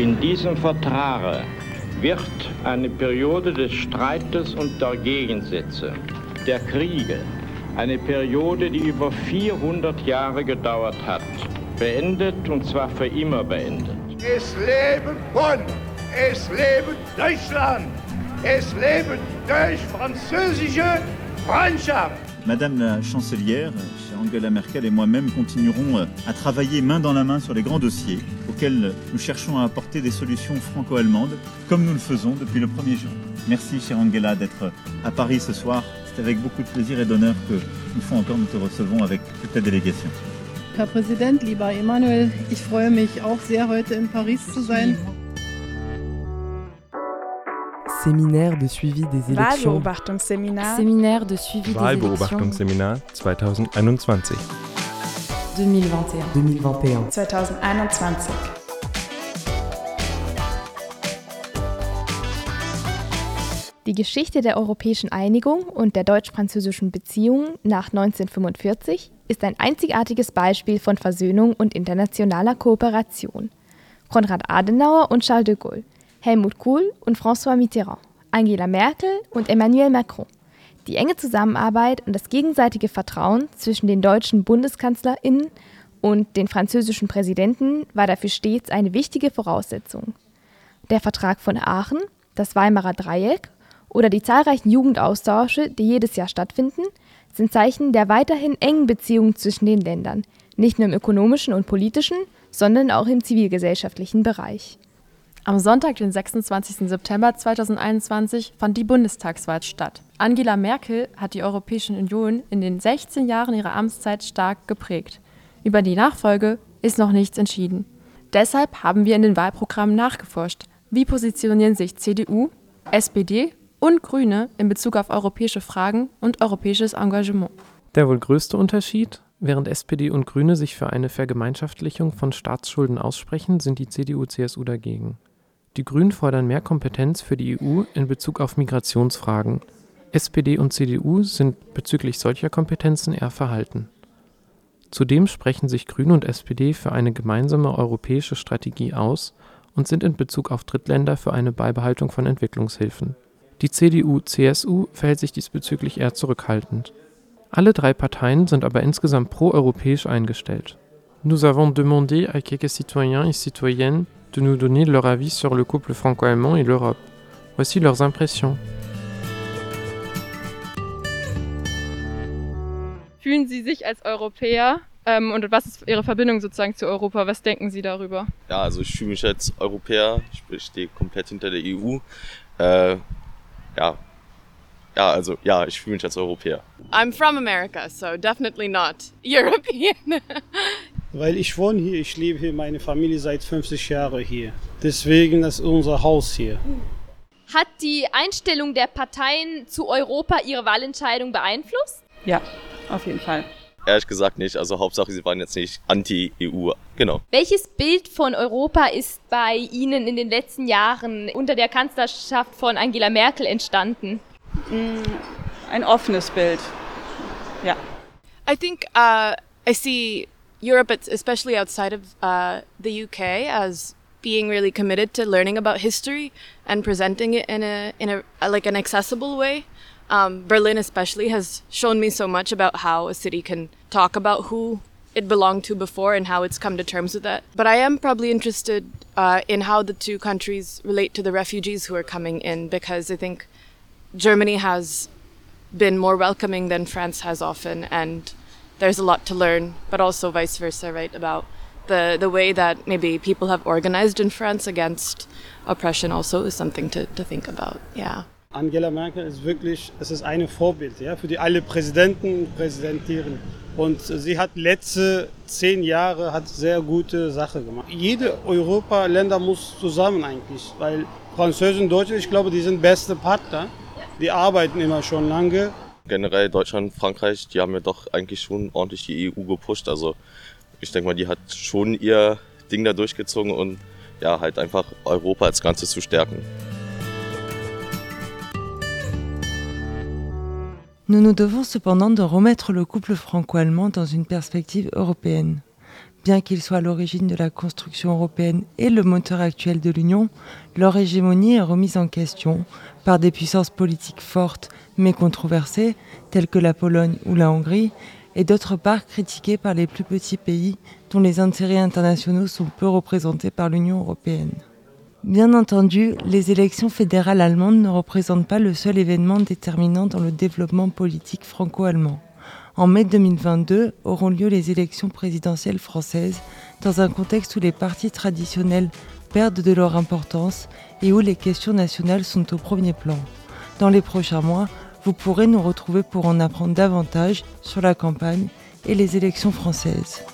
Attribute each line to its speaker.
Speaker 1: In diesem Vertrag wird eine Periode des Streites und der Gegensätze, der Kriege, eine Periode, die über 400 Jahre gedauert hat, beendet und zwar für immer beendet.
Speaker 2: Es leben Bonn, es leben Deutschland, es leben deutsch-französische Freundschaft.
Speaker 3: Madame la chancelière, Angela Merkel et moi-même continuerons euh, à travailler main dans la main sur les grands dossiers auxquels nous cherchons à apporter des solutions franco-allemandes, comme nous le faisons depuis le 1er juin. Merci, chère Angela, d'être à Paris ce soir. C'est avec beaucoup de plaisir et d'honneur que une fois encore nous te recevons avec toute la délégation.
Speaker 4: Herr Präsident, lieber Emanuel, ich freue mich auch sehr, heute in Paris zu sein.
Speaker 5: Séminaire de suivi des élections.
Speaker 6: Wahlbeobachtungsseminar.
Speaker 7: Séminaire de suivi des élections
Speaker 8: Wahlbeobachtungsseminar 2021.
Speaker 7: 2021.
Speaker 5: 2021.
Speaker 6: 2021.
Speaker 9: Die Geschichte der europäischen Einigung und der deutsch-französischen Beziehungen nach 1945 ist ein einzigartiges Beispiel von Versöhnung und internationaler Kooperation. Konrad Adenauer und Charles de Gaulle, Helmut Kohl und François Mitterrand, Angela Merkel und Emmanuel Macron. Die enge Zusammenarbeit und das gegenseitige Vertrauen zwischen den deutschen BundeskanzlerInnen und den französischen Präsidenten war dafür stets eine wichtige Voraussetzung. Der Vertrag von Aachen, das Weimarer Dreieck oder die zahlreichen Jugendaustausche, die jedes Jahr stattfinden, sind Zeichen der weiterhin engen Beziehungen zwischen den Ländern, nicht nur im ökonomischen und politischen, sondern auch im zivilgesellschaftlichen Bereich.
Speaker 10: Am Sonntag, den 26. September 2021, fand die Bundestagswahl statt. Angela Merkel hat die Europäische Union in den 16 Jahren ihrer Amtszeit stark geprägt. Über die Nachfolge ist noch nichts entschieden. Deshalb haben wir in den Wahlprogrammen nachgeforscht. Wie positionieren sich CDU, SPD und Grüne in Bezug auf europäische Fragen und europäisches Engagement?
Speaker 8: Der wohl größte Unterschied, während SPD und Grüne sich für eine Vergemeinschaftlichung von Staatsschulden aussprechen, sind die CDU-CSU dagegen. Die Grünen fordern mehr Kompetenz für die EU in Bezug auf Migrationsfragen. SPD und CDU sind bezüglich solcher Kompetenzen eher verhalten. Zudem sprechen sich Grüne und SPD für eine gemeinsame europäische Strategie aus und sind in Bezug auf Drittländer für eine Beibehaltung von Entwicklungshilfen. Die CDU-CSU verhält sich diesbezüglich eher zurückhaltend. Alle drei Parteien sind aber insgesamt pro-europäisch eingestellt. Nous avons demandé à quelques citoyens et citoyennes de nous donner leur avis sur le couple franco-allemand et l'Europe. Voici leurs impressions.
Speaker 10: Fühlen Sie sich als Europäer ähm, und was ist Ihre Verbindung sozusagen zu Europa? Was denken Sie darüber?
Speaker 11: Ja, also ich fühle mich als Europäer, ich stehe komplett hinter der EU. Äh, ja, ja, also ja, ich fühle mich als Europäer.
Speaker 12: I'm from America, so definitely not European.
Speaker 13: Weil ich wohne hier, ich lebe hier, meine Familie seit 50 Jahren hier. Deswegen ist unser Haus hier.
Speaker 9: Hat die Einstellung der Parteien zu Europa ihre Wahlentscheidung beeinflusst?
Speaker 4: Ja, auf jeden Fall.
Speaker 11: Ehrlich gesagt nicht, also Hauptsache sie waren jetzt nicht anti-EU, genau.
Speaker 9: Welches Bild von Europa ist bei Ihnen in den letzten Jahren unter der Kanzlerschaft von Angela Merkel entstanden?
Speaker 4: Ein offenes Bild. Ja.
Speaker 12: I think uh, I see Europe, especially outside of uh, the UK, as being really committed to learning about history and presenting it in a in a, like an accessible way. Um, Berlin, especially, has shown me so much about how a city can talk about who it belonged to before and how it's come to terms with that. But I am probably interested uh, in how the two countries relate to the refugees who are coming in because I think Germany has been more welcoming than France has often, and there's a lot to learn, but also vice versa, right? About the, the way that maybe people have organized in France against oppression also is something to, to think about, yeah.
Speaker 13: Angela Merkel ist wirklich, es ist eine Vorbild ja, für die alle Präsidenten Präsidentieren. Und sie hat letzte zehn Jahre hat sehr gute Sache gemacht. Jede Europa-Länder muss zusammen eigentlich, weil Französisch und Deutsch, ich glaube, die sind beste Partner. Die arbeiten immer schon lange.
Speaker 11: Generell Deutschland, Frankreich, die haben ja doch eigentlich schon ordentlich die EU gepusht. Also ich denke mal, die hat schon ihr Ding da durchgezogen und ja, halt einfach Europa als Ganzes zu stärken.
Speaker 5: Nous nous devons cependant de remettre le couple franco-allemand dans une perspective européenne.
Speaker 14: Bien qu'ils soient à l'origine de la construction européenne et le moteur actuel de l'Union, leur hégémonie est remise en question par des puissances politiques fortes mais controversées, telles que la Pologne ou la Hongrie, et d'autre part critiquées par les plus petits pays dont les intérêts internationaux sont peu représentés par l'Union européenne. Bien entendu, les élections fédérales allemandes ne représentent pas le seul événement déterminant dans le développement politique franco-allemand. En mai 2022 auront lieu les élections présidentielles françaises dans un contexte où les partis traditionnels perdent de leur importance et où les questions nationales sont au premier plan. Dans les prochains mois, vous pourrez nous retrouver pour en apprendre davantage sur la campagne et les élections françaises.